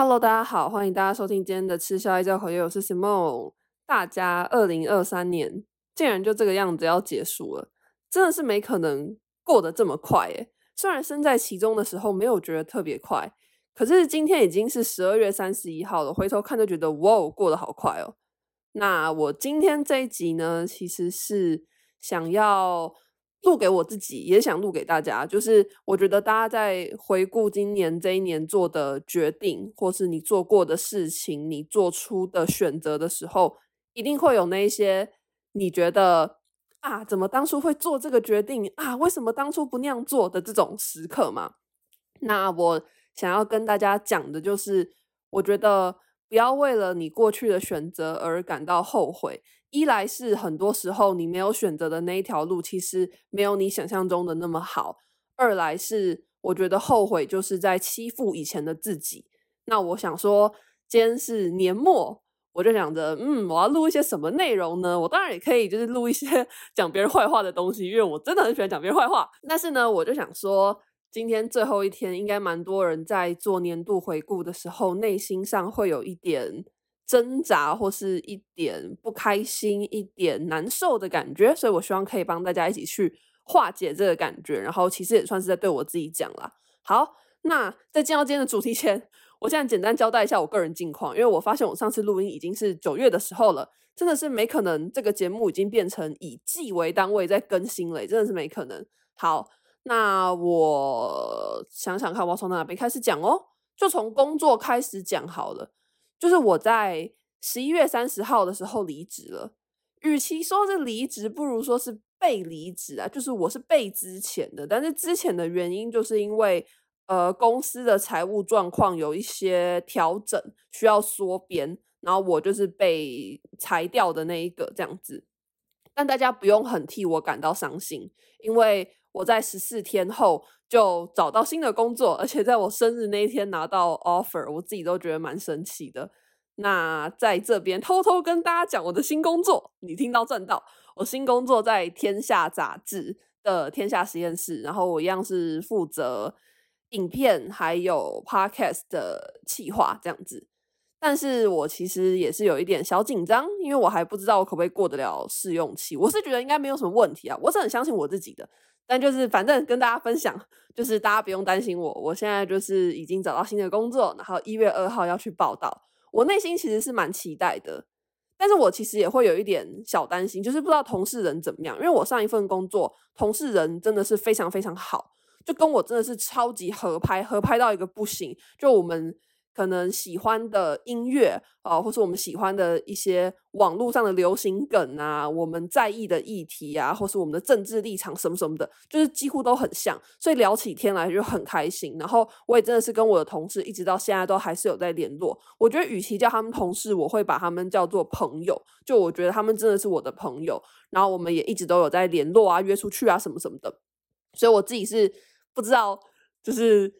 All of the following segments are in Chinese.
Hello，大家好，欢迎大家收听今天的吃宵夜教口业，我是 Simon。大家二零二三年竟然就这个样子要结束了，真的是没可能过得这么快耶。虽然身在其中的时候没有觉得特别快，可是今天已经是十二月三十一号了，回头看就觉得哇，过得好快哦。那我今天这一集呢，其实是想要。录给我自己，也想录给大家。就是我觉得大家在回顾今年这一年做的决定，或是你做过的事情，你做出的选择的时候，一定会有那些你觉得啊，怎么当初会做这个决定啊？为什么当初不那样做的这种时刻嘛？那我想要跟大家讲的就是，我觉得不要为了你过去的选择而感到后悔。一来是很多时候你没有选择的那一条路，其实没有你想象中的那么好；二来是我觉得后悔就是在欺负以前的自己。那我想说，今天是年末，我就想着，嗯，我要录一些什么内容呢？我当然也可以就是录一些 讲别人坏话的东西，因为我真的很喜欢讲别人坏话。但是呢，我就想说，今天最后一天，应该蛮多人在做年度回顾的时候，内心上会有一点。挣扎或是一点不开心、一点难受的感觉，所以我希望可以帮大家一起去化解这个感觉。然后其实也算是在对我自己讲啦。好，那在进到今天的主题前，我现在简单交代一下我个人近况，因为我发现我上次录音已经是九月的时候了，真的是没可能这个节目已经变成以季为单位在更新了，真的是没可能。好，那我想想看，我要从哪边开始讲哦？就从工作开始讲好了。就是我在十一月三十号的时候离职了，与其说是离职，不如说是被离职啊。就是我是被之前的，但是之前的原因就是因为呃公司的财务状况有一些调整，需要缩编，然后我就是被裁掉的那一个这样子。但大家不用很替我感到伤心，因为我在十四天后。就找到新的工作，而且在我生日那一天拿到 offer，我自己都觉得蛮神奇的。那在这边偷偷跟大家讲我的新工作，你听到赚到。我新工作在天下杂志的天下实验室，然后我一样是负责影片还有 podcast 的企划这样子。但是我其实也是有一点小紧张，因为我还不知道我可不可以过得了试用期。我是觉得应该没有什么问题啊，我是很相信我自己的。但就是反正跟大家分享，就是大家不用担心我，我现在就是已经找到新的工作，然后一月二号要去报到。我内心其实是蛮期待的，但是我其实也会有一点小担心，就是不知道同事人怎么样。因为我上一份工作同事人真的是非常非常好，就跟我真的是超级合拍，合拍到一个不行。就我们。可能喜欢的音乐啊、或是我们喜欢的一些网络上的流行梗啊，我们在意的议题啊，或是我们的政治立场什么什么的，就是几乎都很像，所以聊起天来就很开心。然后我也真的是跟我的同事一直到现在都还是有在联络。我觉得与其叫他们同事，我会把他们叫做朋友。就我觉得他们真的是我的朋友，然后我们也一直都有在联络啊，约出去啊什么什么的。所以我自己是不知道，就是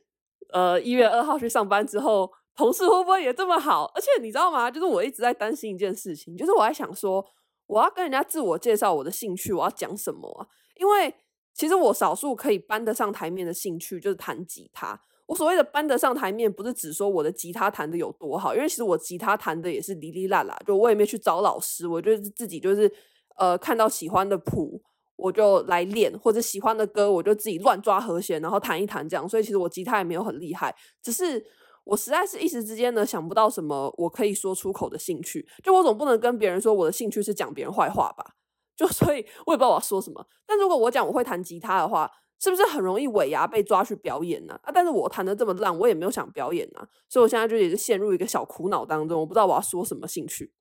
呃一月二号去上班之后。同事会不会也这么好？而且你知道吗？就是我一直在担心一件事情，就是我在想说，我要跟人家自我介绍我的兴趣，我要讲什么啊？因为其实我少数可以搬得上台面的兴趣就是弹吉他。我所谓的搬得上台面，不是指说我的吉他弹得有多好，因为其实我吉他弹的也是哩哩啦啦，就我也没去找老师，我就是自己就是呃看到喜欢的谱我就来练，或者喜欢的歌我就自己乱抓和弦，然后弹一弹这样。所以其实我吉他也没有很厉害，只是。我实在是一时之间呢想不到什么我可以说出口的兴趣，就我总不能跟别人说我的兴趣是讲别人坏话吧？就 所以我也不知道我要说什么。但如果我讲我会弹吉他的话，是不是很容易尾牙被抓去表演呢？啊，但是我弹得这么烂，我也没有想表演啊，所以我现在就也是陷入一个小苦恼当中，我不知道我要说什么兴趣。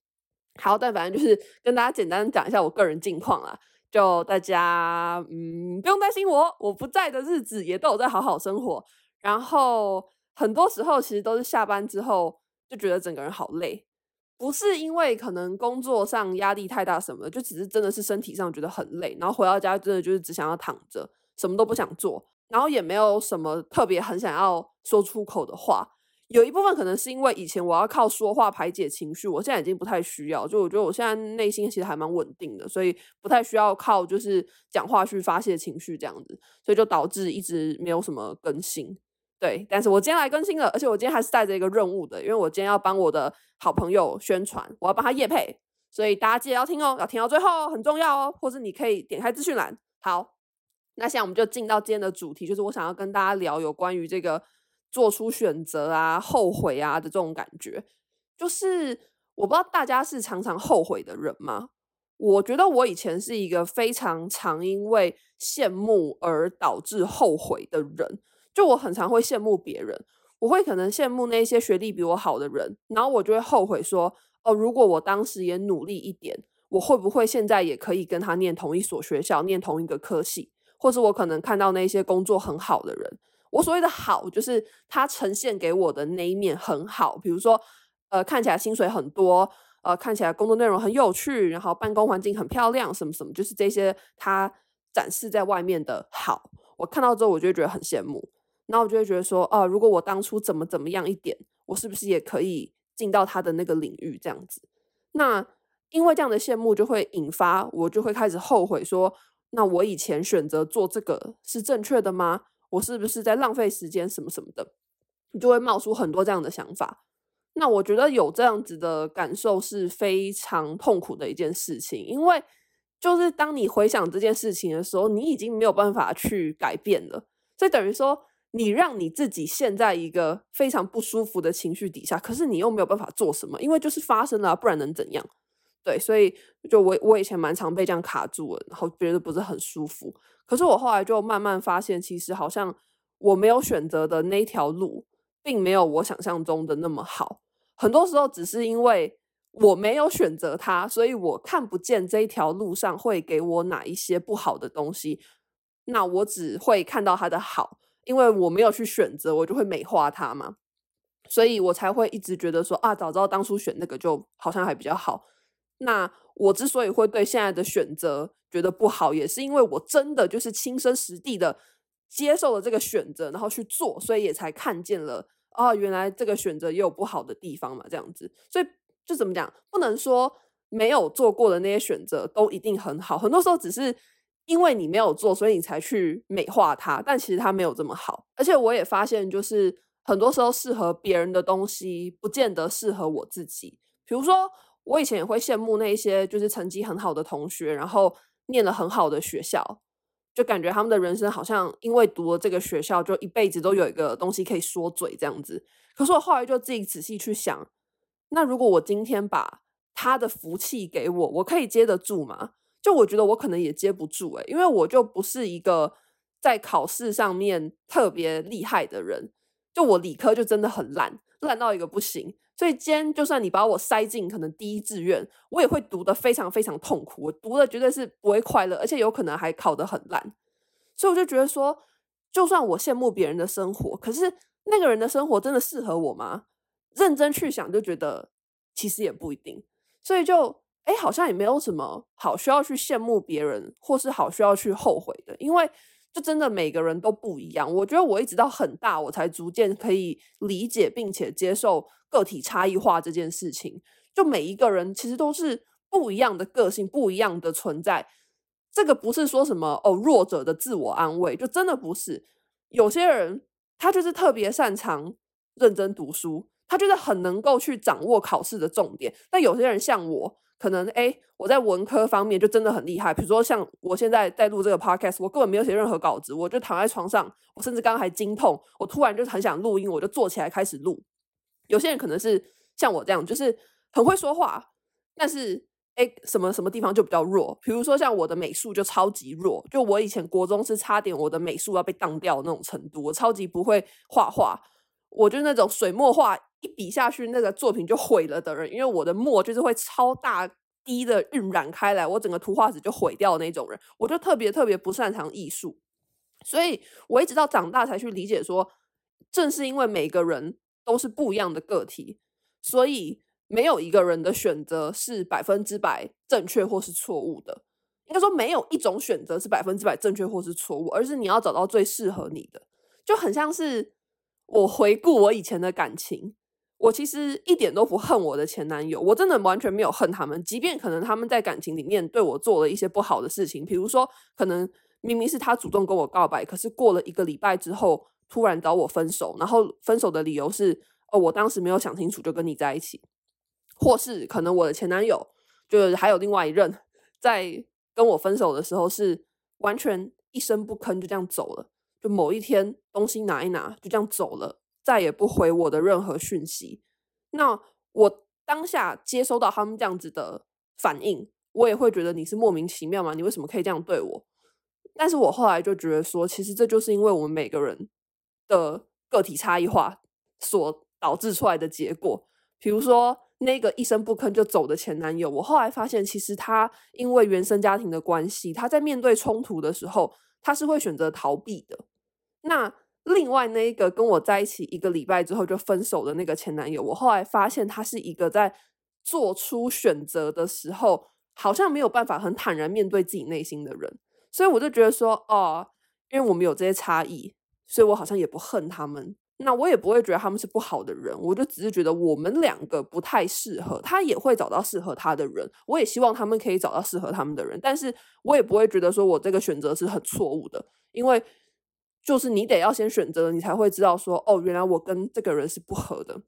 好，但反正就是跟大家简单讲一下我个人近况啊，就大家嗯不用担心我，我不在的日子也都有在好好生活，然后。很多时候其实都是下班之后就觉得整个人好累，不是因为可能工作上压力太大什么，就只是真的是身体上觉得很累，然后回到家真的就是只想要躺着，什么都不想做，然后也没有什么特别很想要说出口的话。有一部分可能是因为以前我要靠说话排解情绪，我现在已经不太需要，就我觉得我现在内心其实还蛮稳定的，所以不太需要靠就是讲话去发泄情绪这样子，所以就导致一直没有什么更新。对，但是我今天来更新了，而且我今天还是带着一个任务的，因为我今天要帮我的好朋友宣传，我要帮他夜配，所以大家记得要听哦，要听到最后，很重要哦。或是你可以点开资讯栏。好，那现在我们就进到今天的主题，就是我想要跟大家聊有关于这个做出选择啊、后悔啊的这种感觉。就是我不知道大家是常常后悔的人吗？我觉得我以前是一个非常常因为羡慕而导致后悔的人。就我很常会羡慕别人，我会可能羡慕那些学历比我好的人，然后我就会后悔说，哦，如果我当时也努力一点，我会不会现在也可以跟他念同一所学校，念同一个科系，或是我可能看到那些工作很好的人，我所谓的好，就是他呈现给我的那一面很好，比如说，呃，看起来薪水很多，呃，看起来工作内容很有趣，然后办公环境很漂亮，什么什么，就是这些他展示在外面的好，我看到之后，我就觉得很羡慕。然后我就会觉得说，哦、如果我当初怎么怎么样一点，我是不是也可以进到他的那个领域这样子？那因为这样的羡慕就会引发我就会开始后悔说，那我以前选择做这个是正确的吗？我是不是在浪费时间什么什么的？你就会冒出很多这样的想法。那我觉得有这样子的感受是非常痛苦的一件事情，因为就是当你回想这件事情的时候，你已经没有办法去改变了，所以等于说。你让你自己陷在一个非常不舒服的情绪底下，可是你又没有办法做什么，因为就是发生了，不然能怎样？对，所以就我我以前蛮常被这样卡住了，然后觉得不是很舒服。可是我后来就慢慢发现，其实好像我没有选择的那条路，并没有我想象中的那么好。很多时候只是因为我没有选择它，所以我看不见这条路上会给我哪一些不好的东西。那我只会看到它的好。因为我没有去选择，我就会美化它嘛，所以我才会一直觉得说啊，早知道当初选那个就好像还比较好。那我之所以会对现在的选择觉得不好，也是因为我真的就是亲身实地的接受了这个选择，然后去做，所以也才看见了啊，原来这个选择也有不好的地方嘛，这样子。所以就怎么讲，不能说没有做过的那些选择都一定很好，很多时候只是。因为你没有做，所以你才去美化它，但其实它没有这么好。而且我也发现，就是很多时候适合别人的东西，不见得适合我自己。比如说，我以前也会羡慕那些就是成绩很好的同学，然后念了很好的学校，就感觉他们的人生好像因为读了这个学校，就一辈子都有一个东西可以说嘴这样子。可是我后来就自己仔细去想，那如果我今天把他的福气给我，我可以接得住吗？就我觉得我可能也接不住诶，因为我就不是一个在考试上面特别厉害的人，就我理科就真的很烂，烂到一个不行。所以今天就算你把我塞进可能第一志愿，我也会读得非常非常痛苦，我读的绝对是不会快乐，而且有可能还考得很烂。所以我就觉得说，就算我羡慕别人的生活，可是那个人的生活真的适合我吗？认真去想，就觉得其实也不一定。所以就。哎，好像也没有什么好需要去羡慕别人，或是好需要去后悔的，因为就真的每个人都不一样。我觉得我一直到很大，我才逐渐可以理解并且接受个体差异化这件事情。就每一个人其实都是不一样的个性，不一样的存在。这个不是说什么哦，弱者的自我安慰，就真的不是。有些人他就是特别擅长认真读书，他就是很能够去掌握考试的重点。但有些人像我。可能哎，我在文科方面就真的很厉害。比如说像我现在在录这个 podcast，我根本没有写任何稿子，我就躺在床上，我甚至刚刚还经痛，我突然就很想录音，我就坐起来开始录。有些人可能是像我这样，就是很会说话，但是哎，什么什么地方就比较弱。比如说像我的美术就超级弱，就我以前国中是差点我的美术要被当掉那种程度，我超级不会画画，我就那种水墨画。一比下去，那个作品就毁了的人，因为我的墨就是会超大滴的晕染开来，我整个图画纸就毁掉那种人，我就特别特别不擅长艺术，所以我一直到长大才去理解说，正是因为每个人都是不一样的个体，所以没有一个人的选择是百分之百正确或是错误的，应该说没有一种选择是百分之百正确或是错误，而是你要找到最适合你的，就很像是我回顾我以前的感情。我其实一点都不恨我的前男友，我真的完全没有恨他们。即便可能他们在感情里面对我做了一些不好的事情，比如说可能明明是他主动跟我告白，可是过了一个礼拜之后，突然找我分手，然后分手的理由是哦，我当时没有想清楚就跟你在一起，或是可能我的前男友就是还有另外一任，在跟我分手的时候是完全一声不吭就这样走了，就某一天东西拿一拿就这样走了，再也不回我的任何讯息。那我当下接收到他们这样子的反应，我也会觉得你是莫名其妙吗？你为什么可以这样对我？但是我后来就觉得说，其实这就是因为我们每个人的个体差异化所导致出来的结果。比如说那个一声不吭就走的前男友，我后来发现，其实他因为原生家庭的关系，他在面对冲突的时候，他是会选择逃避的。那另外那一个跟我在一起一个礼拜之后就分手的那个前男友，我后来发现他是一个在做出选择的时候，好像没有办法很坦然面对自己内心的人，所以我就觉得说，哦，因为我们有这些差异，所以我好像也不恨他们，那我也不会觉得他们是不好的人，我就只是觉得我们两个不太适合，他也会找到适合他的人，我也希望他们可以找到适合他们的人，但是我也不会觉得说我这个选择是很错误的，因为。就是你得要先选择，你才会知道说，哦，原来我跟这个人是不合的。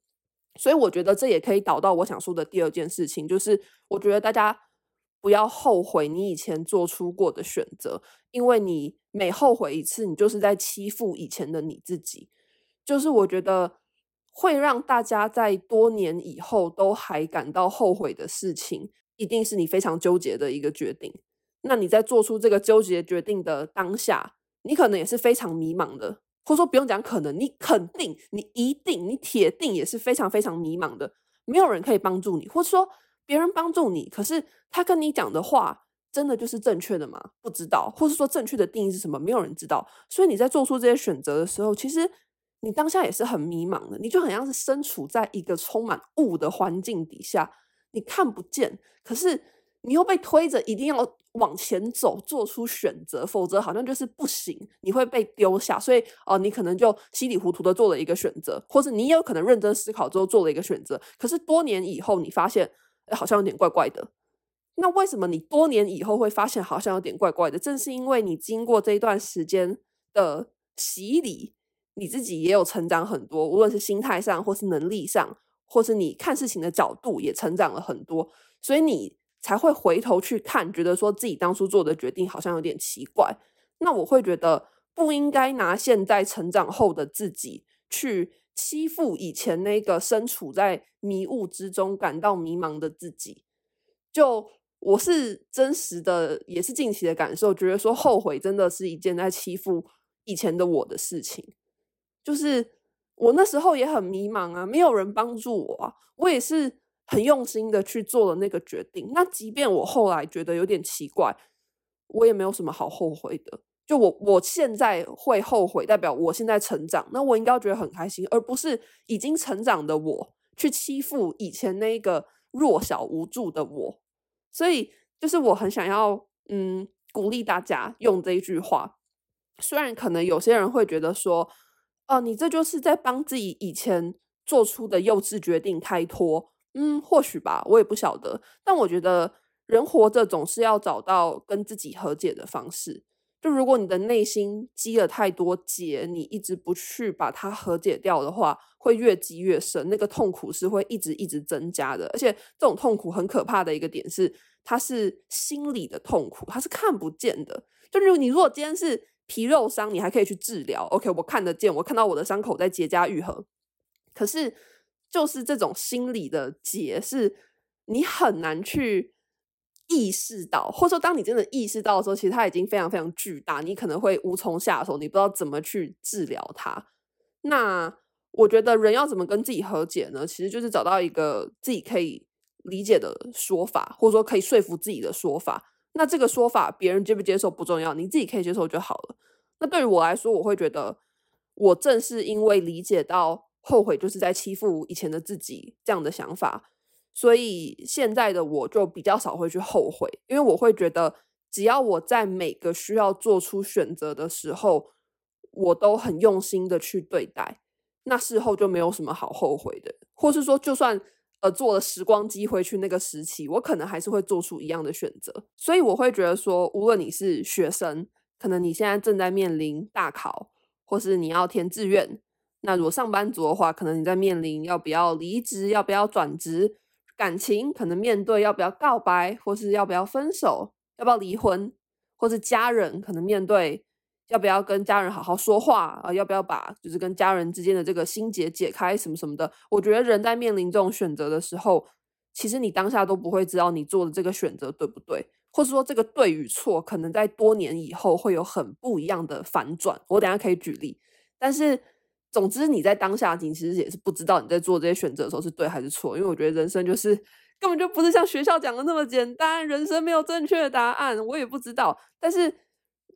所以我觉得这也可以导到我想说的第二件事情，就是我觉得大家不要后悔你以前做出过的选择，因为你每后悔一次，你就是在欺负以前的你自己。就是我觉得会让大家在多年以后都还感到后悔的事情，一定是你非常纠结的一个决定。那你在做出这个纠结决定的当下，你可能也是非常迷茫的，或者说不用讲可能，你肯定，你一定，你铁定也是非常非常迷茫的。没有人可以帮助你，或者说别人帮助你，可是他跟你讲的话真的就是正确的吗？不知道，或是说正确的定义是什么？没有人知道。所以你在做出这些选择的时候，其实你当下也是很迷茫的，你就很像是身处在一个充满雾的环境底下，你看不见，可是你又被推着一定要。往前走，做出选择，否则好像就是不行，你会被丢下。所以，哦、你可能就稀里糊涂的做了一个选择，或是你也有可能认真思考之后做了一个选择。可是多年以后，你发现，哎，好像有点怪怪的。那为什么你多年以后会发现好像有点怪怪的？正是因为你经过这一段时间的洗礼，你自己也有成长很多，无论是心态上，或是能力上，或是你看事情的角度也成长了很多。所以你。才会回头去看，觉得说自己当初做的决定好像有点奇怪。那我会觉得不应该拿现在成长后的自己去欺负以前那个身处在迷雾之中感到迷茫的自己。就我是真实的，也是近期的感受，觉得说后悔真的是一件在欺负以前的我的事情。就是我那时候也很迷茫啊，没有人帮助我啊，我也是。很用心的去做了那个决定，那即便我后来觉得有点奇怪，我也没有什么好后悔的。就我我现在会后悔，代表我现在成长，那我应该觉得很开心，而不是已经成长的我去欺负以前那个弱小无助的我。所以，就是我很想要，嗯，鼓励大家用这一句话。虽然可能有些人会觉得说，哦、你这就是在帮自己以前做出的幼稚决定开脱。嗯，或许吧，我也不晓得。但我觉得人活着总是要找到跟自己和解的方式。就如果你的内心积了太多结，你一直不去把它和解掉的话，会越积越深，那个痛苦是会一直一直增加的。而且这种痛苦很可怕的一个点是，它是心理的痛苦，它是看不见的。就如你如果今天是皮肉伤，你还可以去治疗。OK，我看得见，我看到我的伤口在结痂愈合。可是。就是这种心理的结，是你很难去意识到，或者说当你真的意识到的时候，其实它已经非常非常巨大，你可能会无从下手，你不知道怎么去治疗它。那我觉得人要怎么跟自己和解呢？其实就是找到一个自己可以理解的说法，或者说可以说服自己的说法。那这个说法别人接不接受不重要，你自己可以接受就好了。那对于我来说，我会觉得我正是因为理解到。后悔就是在欺负以前的自己，这样的想法，所以现在的我就比较少会去后悔，因为我会觉得，只要我在每个需要做出选择的时候，我都很用心的去对待，那事后就没有什么好后悔的，或是说，就算呃坐了时光机回去那个时期，我可能还是会做出一样的选择，所以我会觉得说，无论你是学生，可能你现在正在面临大考。或是你要填志愿。那如果上班族的话，可能你在面临要不要离职，要不要转职，感情可能面对要不要告白，或是要不要分手，要不要离婚，或是家人可能面对要不要跟家人好好说话啊，要不要把就是跟家人之间的这个心结解开什么什么的。我觉得人在面临这种选择的时候，其实你当下都不会知道你做的这个选择对不对，或是说这个对与错，可能在多年以后会有很不一样的反转。我等下可以举例，但是。总之，你在当下，你其实也是不知道你在做这些选择的时候是对还是错，因为我觉得人生就是根本就不是像学校讲的那么简单，人生没有正确的答案，我也不知道。但是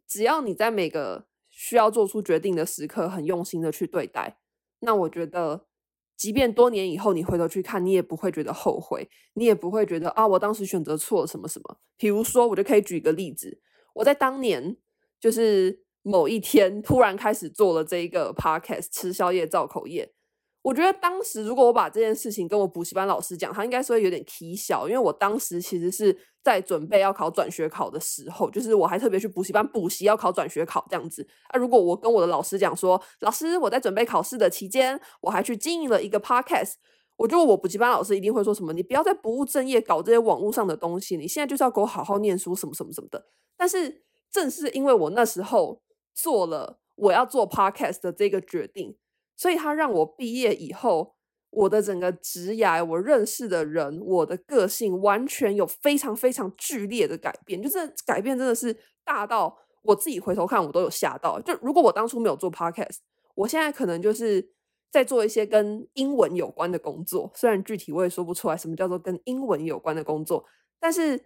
只要你在每个需要做出决定的时刻，很用心的去对待，那我觉得，即便多年以后你回头去看，你也不会觉得后悔，你也不会觉得啊，我当时选择错了什么什么。比如说，我就可以举一个例子，我在当年就是。某一天突然开始做了这一个 podcast，吃宵夜造口业。我觉得当时如果我把这件事情跟我补习班老师讲，他应该是会有点起笑，因为我当时其实是在准备要考转学考的时候，就是我还特别去补习班补习要考转学考这样子。啊，如果我跟我的老师讲说，老师我在准备考试的期间，我还去经营了一个 podcast，我觉得我补习班老师一定会说什么，你不要再不务正业搞这些网络上的东西，你现在就是要给我好好念书什么什么什么的。但是正是因为我那时候。做了我要做 podcast 的这个决定，所以他让我毕业以后，我的整个职涯，我认识的人，我的个性完全有非常非常剧烈的改变，就是改变真的是大到我自己回头看我都有吓到。就如果我当初没有做 podcast，我现在可能就是在做一些跟英文有关的工作，虽然具体我也说不出来什么叫做跟英文有关的工作，但是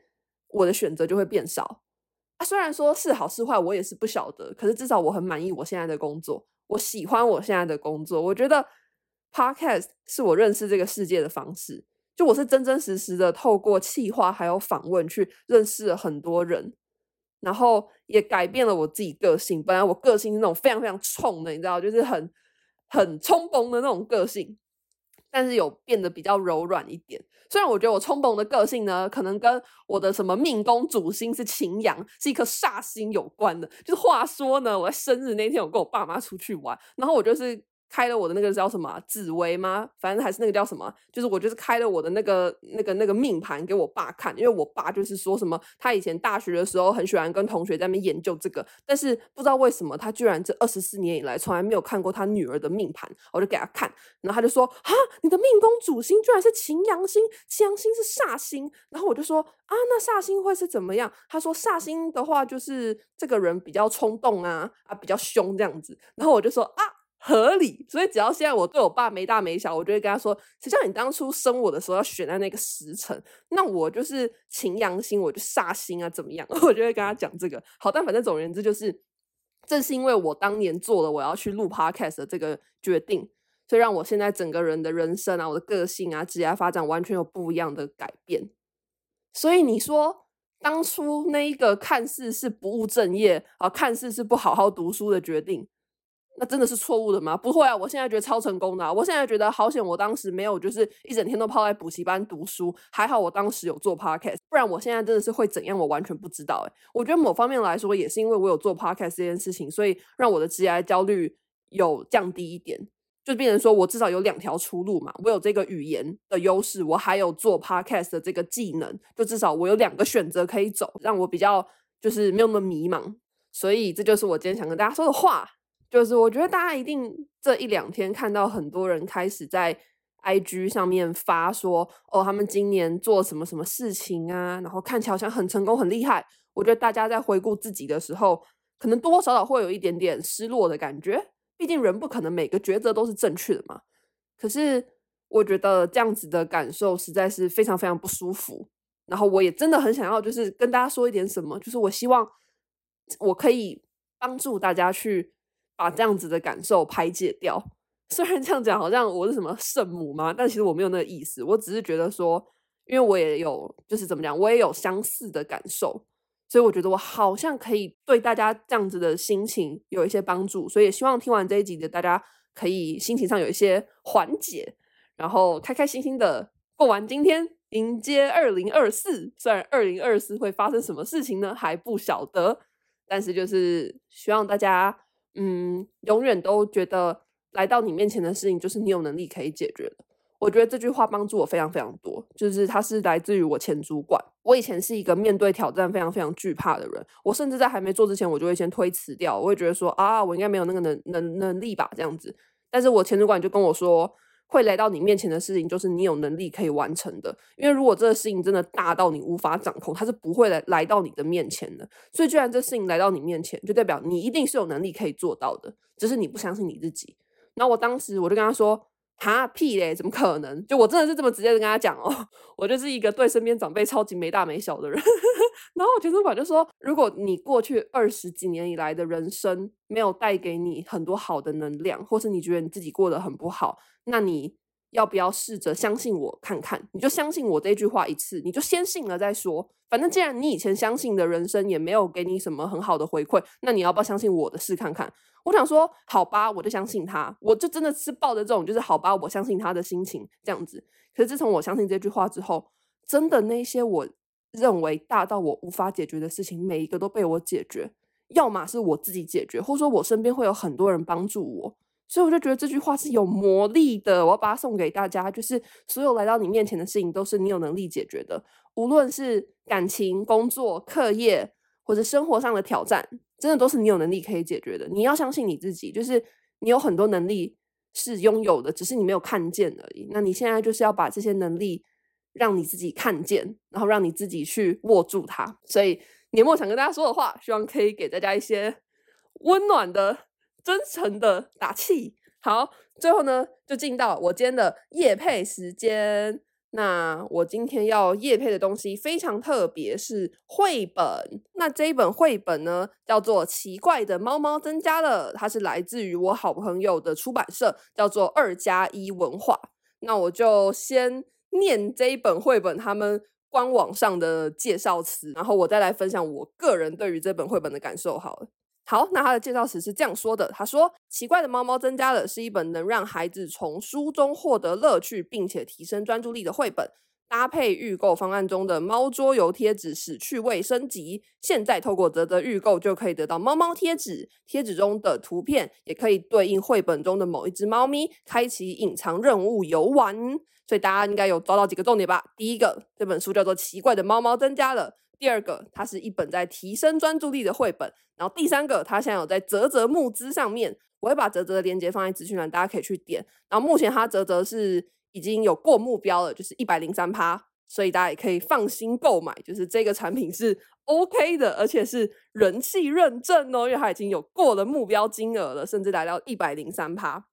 我的选择就会变少。啊，虽然说是好是坏，我也是不晓得。可是至少我很满意我现在的工作，我喜欢我现在的工作。我觉得 Podcast 是我认识这个世界的方式。就我是真真实实的透过企划还有访问去认识了很多人，然后也改变了我自己个性。本来我个性是那种非常非常冲的，你知道，就是很很冲崩的那种个性。但是有变得比较柔软一点。虽然我觉得我冲动的个性呢，可能跟我的什么命宫主星是擎羊，是一颗煞星有关的。就是话说呢，我在生日那天，我跟我爸妈出去玩，然后我就是。开了我的那个叫什么紫薇吗？反正还是那个叫什么，就是我就是开了我的那个那个那个命盘给我爸看，因为我爸就是说什么他以前大学的时候很喜欢跟同学在那边研究这个，但是不知道为什么他居然这二十四年以来从来没有看过他女儿的命盘，我就给他看，然后他就说啊，你的命宫主星居然是擎羊星，擎羊星是煞星，然后我就说啊，那煞星会是怎么样？他说煞星的话就是这个人比较冲动啊啊，比较凶这样子，然后我就说啊。合理，所以只要现在我对我爸没大没小，我就会跟他说：“谁叫你当初生我的时候要选在那个时辰？那我就是擎羊星，我就煞星啊，怎么样？” 我就会跟他讲这个。好，但反正总而言之，就是正是因为我当年做了我要去录 podcast 的这个决定，所以让我现在整个人的人生啊，我的个性啊，职业发展完全有不一样的改变。所以你说当初那一个看似是不务正业啊，看似是不好好读书的决定。那真的是错误的吗？不会啊，我现在觉得超成功的。我现在觉得好险，我当时没有就是一整天都泡在补习班读书，还好我当时有做 podcast，不然我现在真的是会怎样，我完全不知道欸。我觉得某方面来说，也是因为我有做 podcast 这件事情，所以让我的职业焦虑有降低一点，就变成说我至少有两条出路嘛。我有这个语言的优势，我还有做 podcast 的这个技能，就至少我有两个选择可以走，让我比较就是没有那么迷茫。所以这就是我今天想跟大家说的话。就是我觉得大家一定这一两天看到很多人开始在 IG 上面发说，哦，他们今年做什么什么事情啊，然后看起来好像很成功很厉害。我觉得大家在回顾自己的时候，可能多多少少会有一点点失落的感觉。毕竟人不可能每个抉择都是正确的嘛。可是我觉得这样子的感受实在是非常非常不舒服。然后我也真的很想要，就是跟大家说一点什么，就是我希望我可以帮助大家去。把这样子的感受排解掉。虽然这样讲好像我是什么圣母嘛，但其实我没有那个意思。我只是觉得说，因为我也有，就是怎么讲，我也有相似的感受，所以我觉得我好像可以对大家这样子的心情有一些帮助。所以也希望听完这一集的大家可以心情上有一些缓解，然后开开心心的过完今天，迎接二零二四。虽然二零二四会发生什么事情呢，还不晓得，但是就是希望大家。嗯，永远都觉得来到你面前的事情就是你有能力可以解决的。我觉得这句话帮助我非常非常多，就是它是来自于我前主管。我以前是一个面对挑战非常非常惧怕的人，我甚至在还没做之前，我就会先推辞掉，我会觉得说啊，我应该没有那个能能能力吧，这样子。但是我前主管就跟我说，会来到你面前的事情，就是你有能力可以完成的。因为如果这个事情真的大到你无法掌控，它是不会来来到你的面前的。所以，既然这事情来到你面前，就代表你一定是有能力可以做到的，只是你不相信你自己。那我当时我就跟他说。哈屁嘞！怎么可能？就我真的是这么直接的跟他讲哦，我就是一个对身边长辈超级没大没小的人。然后我前主管就说：“如果你过去二十几年以来的人生没有带给你很多好的能量，或是你觉得你自己过得很不好，那你要不要试着相信我看看？你就相信我这句话一次，你就先信了再说。反正既然你以前相信的人生也没有给你什么很好的回馈，那你要不要相信我的试看看？”我想说，好吧，我就相信他，我就真的是抱着这种就是好吧，我相信他的心情这样子。可是自从我相信这句话之后，真的那些我认为大到我无法解决的事情，每一个都被我解决，要么是我自己解决，或说我身边会有很多人帮助我。所以我就觉得这句话是有魔力的，我要把它送给大家，就是所有来到你面前的事情，都是你有能力解决的，无论是感情、工作、课业。或者生活上的挑战，真的都是你有能力可以解决的。你要相信你自己，就是你有很多能力是拥有的，只是你没有看见而已。那你现在就是要把这些能力让你自己看见，然后让你自己去握住它。所以年末想跟大家说的话，希望可以给大家一些温暖的、真诚的打气。好，最后呢，就进到我今天的夜配时间。那我今天要夜配的东西非常特别，是绘本。那这一本绘本呢，叫做《奇怪的猫猫增加了》，它是来自于我好朋友的出版社，叫做二加一文化。那我就先念这一本绘本他们官网上的介绍词，然后我再来分享我个人对于这本绘本的感受好了。好，那他的介绍词是这样说的：他说，奇怪的猫猫增加了，是一本能让孩子从书中获得乐趣，并且提升专注力的绘本。搭配预购方案中的猫桌游贴纸，使趣味升级。现在透过泽泽预购就可以得到猫猫贴纸，贴纸中的图片也可以对应绘本中的某一只猫咪，开启隐藏任务游玩。所以大家应该有抓到几个重点吧？第一个，这本书叫做《奇怪的猫猫增加了》。第二个，它是一本在提升专注力的绘本。然后第三个，它现在有在泽泽募资上面，我会把泽泽的链接放在资讯栏，大家可以去点。然后目前它泽泽是已经有过目标了，就是一百零三趴，所以大家也可以放心购买，就是这个产品是 OK 的，而且是人气认证哦，因为它已经有过了目标金额了，甚至来到一百零三趴。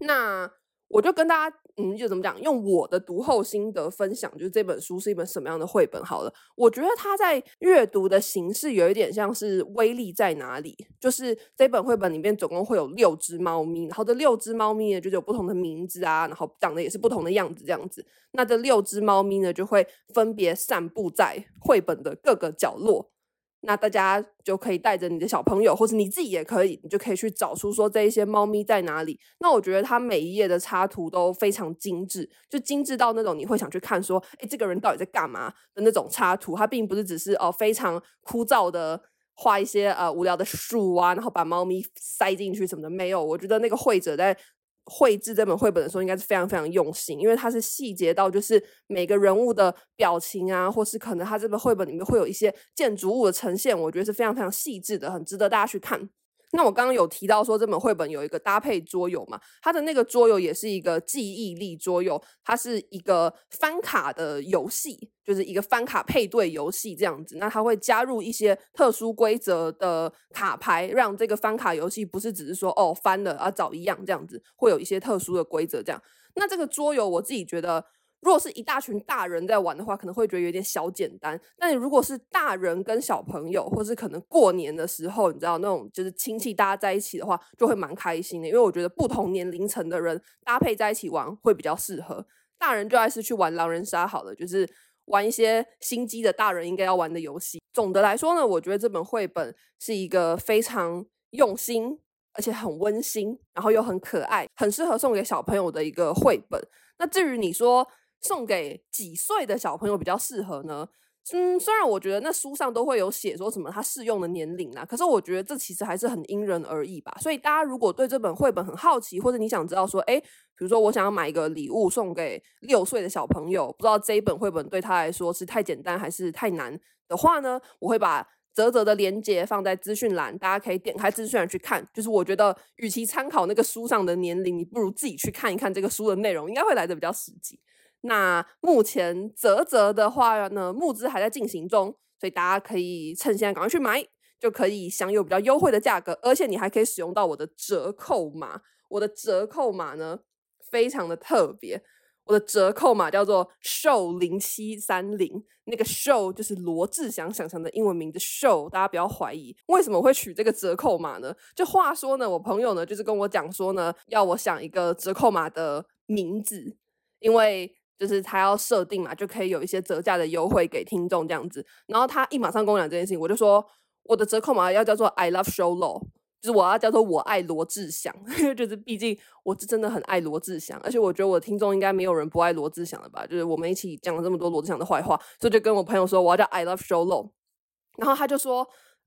那我就跟大家。嗯，就怎么讲？用我的读后心得分享，就是这本书是一本什么样的绘本？好了，我觉得它在阅读的形式有一点像是威力在哪里？就是这本绘本里面总共会有六只猫咪，然后这六只猫咪呢，就是有不同的名字啊，然后长得也是不同的样子，这样子。那这六只猫咪呢，就会分别散布在绘本的各个角落。那大家就可以带着你的小朋友，或者你自己也可以，你就可以去找出说这一些猫咪在哪里。那我觉得它每一页的插图都非常精致，就精致到那种你会想去看说，诶，这个人到底在干嘛的那种插图。它并不是只是哦非常枯燥的画一些呃无聊的树啊，然后把猫咪塞进去什么的，没有。我觉得那个绘者在。绘制这本绘本的时候，应该是非常非常用心，因为它是细节到就是每个人物的表情啊，或是可能他这本绘本里面会有一些建筑物的呈现，我觉得是非常非常细致的，很值得大家去看。那我刚刚有提到说这本绘本有一个搭配桌游嘛，它的那个桌游也是一个记忆力桌游，它是一个翻卡的游戏，就是一个翻卡配对游戏这样子。那它会加入一些特殊规则的卡牌，让这个翻卡游戏不是只是说哦翻了啊找一样这样子，会有一些特殊的规则这样。那这个桌游我自己觉得。如果是一大群大人在玩的话，可能会觉得有点小简单。但如果是大人跟小朋友，或是可能过年的时候，你知道那种就是亲戚大家在一起的话，就会蛮开心的。因为我觉得不同年龄层的人搭配在一起玩会比较适合。大人就还是去玩狼人杀好了，就是玩一些心机的大人应该要玩的游戏。总的来说呢，我觉得这本绘本是一个非常用心，而且很温馨，然后又很可爱，很适合送给小朋友的一个绘本。那至于你说，送给几岁的小朋友比较适合呢？嗯，虽然我觉得那书上都会有写说什么它适用的年龄啦，可是我觉得这其实还是很因人而异吧。所以大家如果对这本绘本很好奇，或者你想知道说，诶，比如说我想要买一个礼物送给六岁的小朋友，不知道这一本绘本对他来说是太简单还是太难的话呢，我会把。啧啧的连接放在资讯栏，大家可以点开资讯栏去看。就是我觉得，与其参考那个书上的年龄，你不如自己去看一看这个书的内容，应该会来的比较实际。那目前泽泽的话呢，募资还在进行中，所以大家可以趁现在赶快去买，就可以享有比较优惠的价格，而且你还可以使用到我的折扣码。我的折扣码呢，非常的特别。我的折扣码叫做 show 零七三零，那个 show 就是罗志祥想象的英文名字 show，大家不要怀疑。为什么会取这个折扣码呢？就话说呢，我朋友呢就是跟我讲说呢，要我想一个折扣码的名字，因为就是他要设定嘛，就可以有一些折价的优惠给听众这样子。然后他一马上跟我讲这件事情，我就说我的折扣码要叫做 I love Show Lo，。就是我要叫做我爱罗志祥，就是毕竟我是真的很爱罗志祥，而且我觉得我的听众应该没有人不爱罗志祥的吧？就是我们一起讲了这么多罗志祥的坏话，所以就跟我朋友说我要叫 I love Show Lo，然后他就说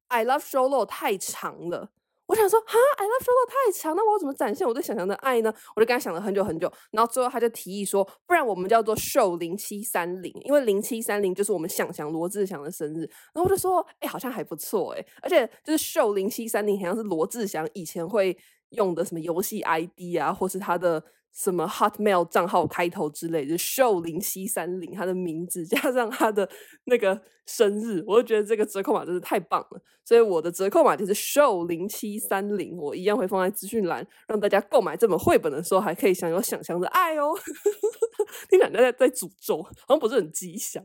I love Show Lo 太长了。我想说，哈，I love show low 太强，那我要怎么展现我对小强的爱呢？我就跟他想了很久很久，然后最后他就提议说，不然我们叫做 show 零七三零，因为零七三零就是我们想象罗志祥的生日。然后我就说，哎、好像还不错，哎，而且就是 show 零七三零，好像是罗志祥以前会用的什么游戏 ID 啊，或是他的。什么 Hotmail 账号开头之类的，show 零七三零，他的名字 加上他的那个生日，我就觉得这个折扣码真是太棒了。所以我的折扣码就是 show 零七三零，我一样会放在资讯栏，让大家购买这本绘本的时候还可以享有想象的爱哦。听起来在在诅咒，好像不是很吉祥。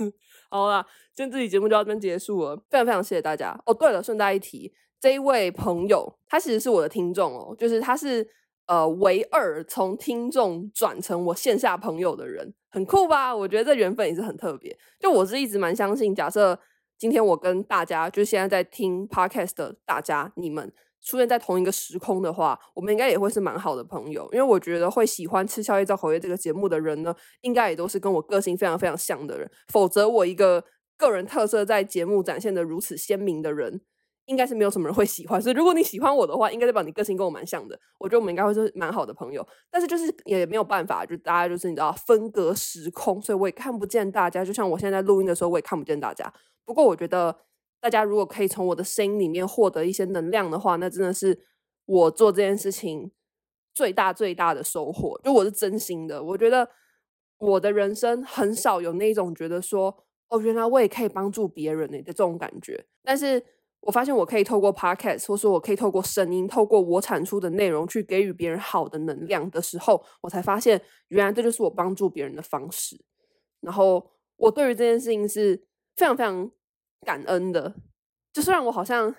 好啦，今天这期节目就到这边结束了，非常非常谢谢大家。哦，对了，顺带一提，这一位朋友他其实是我的听众哦，就是他是。呃，唯二从听众转成我线下朋友的人，很酷吧？我觉得这缘分也是很特别。就我是一直蛮相信，假设今天我跟大家，就现在在听 podcast 的大家，你们出现在同一个时空的话，我们应该也会是蛮好的朋友。因为我觉得会喜欢吃宵夜造口业这个节目的人呢，应该也都是跟我个性非常非常像的人。否则，我一个个人特色在节目展现的如此鲜明的人。应该是没有什么人会喜欢，所以如果你喜欢我的话，应该代表你个性跟我蛮像的。我觉得我们应该会是蛮好的朋友，但是就是也没有办法，就大家就是你知道分隔时空，所以我也看不见大家。就像我现在录音的时候，我也看不见大家。不过我觉得大家如果可以从我的声音里面获得一些能量的话，那真的是我做这件事情最大最大的收获。就我是真心的，我觉得我的人生很少有那种觉得说，哦，原来我也可以帮助别人呢的这种感觉，但是。我发现我可以透过 podcast，或说我可以透过声音，透过我产出的内容去给予别人好的能量的时候，我才发现原来这就是我帮助别人的方式。然后我对于这件事情是非常非常感恩的。就是让我好像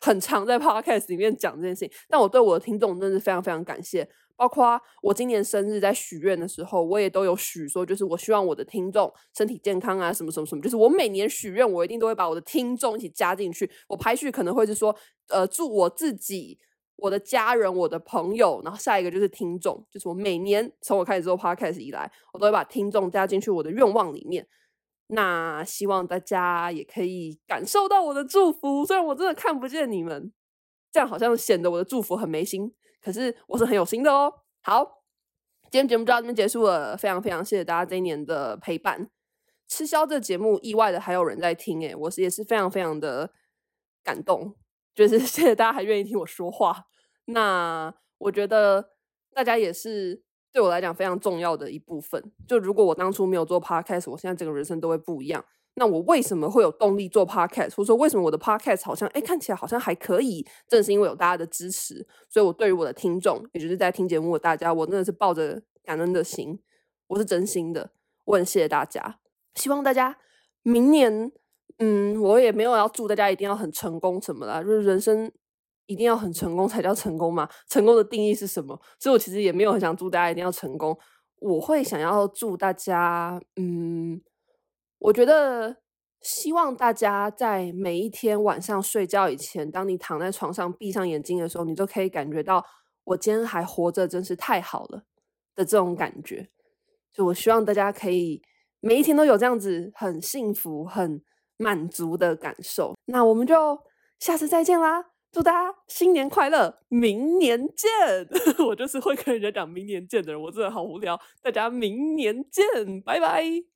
很常在 podcast 里面讲这件事情，但我对我的听众真的是非常非常感谢。包括我今年生日在许愿的时候，我也都有许说，就是我希望我的听众身体健康啊，什么什么什么。就是我每年许愿，我一定都会把我的听众一起加进去。我排序可能会是说，呃，祝我自己、我的家人、我的朋友，然后下一个就是听众。就是我每年从我开始做 podcast 以来，我都会把听众加进去我的愿望里面。那希望大家也可以感受到我的祝福，虽然我真的看不见你们，这样好像显得我的祝福很没心。可是我是很有心的哦。好，今天节目就到这边结束了，非常非常谢谢大家这一年的陪伴。吃宵这节目意外的还有人在听，诶，我是也是非常非常的感动，就是 谢谢大家还愿意听我说话。那我觉得大家也是对我来讲非常重要的一部分。就如果我当初没有做 podcast，我现在整个人生都会不一样。那我为什么会有动力做 podcast？或者说为什么我的 podcast 好像哎看起来好像还可以？正是因为有大家的支持，所以我对于我的听众，也就是在听节目的大家，我真的是抱着感恩的心，我是真心的，我很谢谢大家。希望大家明年，嗯，我也没有要祝大家一定要很成功什么的，就是人生一定要很成功才叫成功嘛？成功的定义是什么？所以我其实也没有很想祝大家一定要成功，我会想要祝大家，嗯。我觉得，希望大家在每一天晚上睡觉以前，当你躺在床上闭上眼睛的时候，你都可以感觉到我今天还活着，真是太好了的这种感觉。就我希望大家可以每一天都有这样子很幸福、很满足的感受。那我们就下次再见啦！祝大家新年快乐，明年见！我就是会跟人家讲明年见的人，我真的好无聊。大家明年见，拜拜。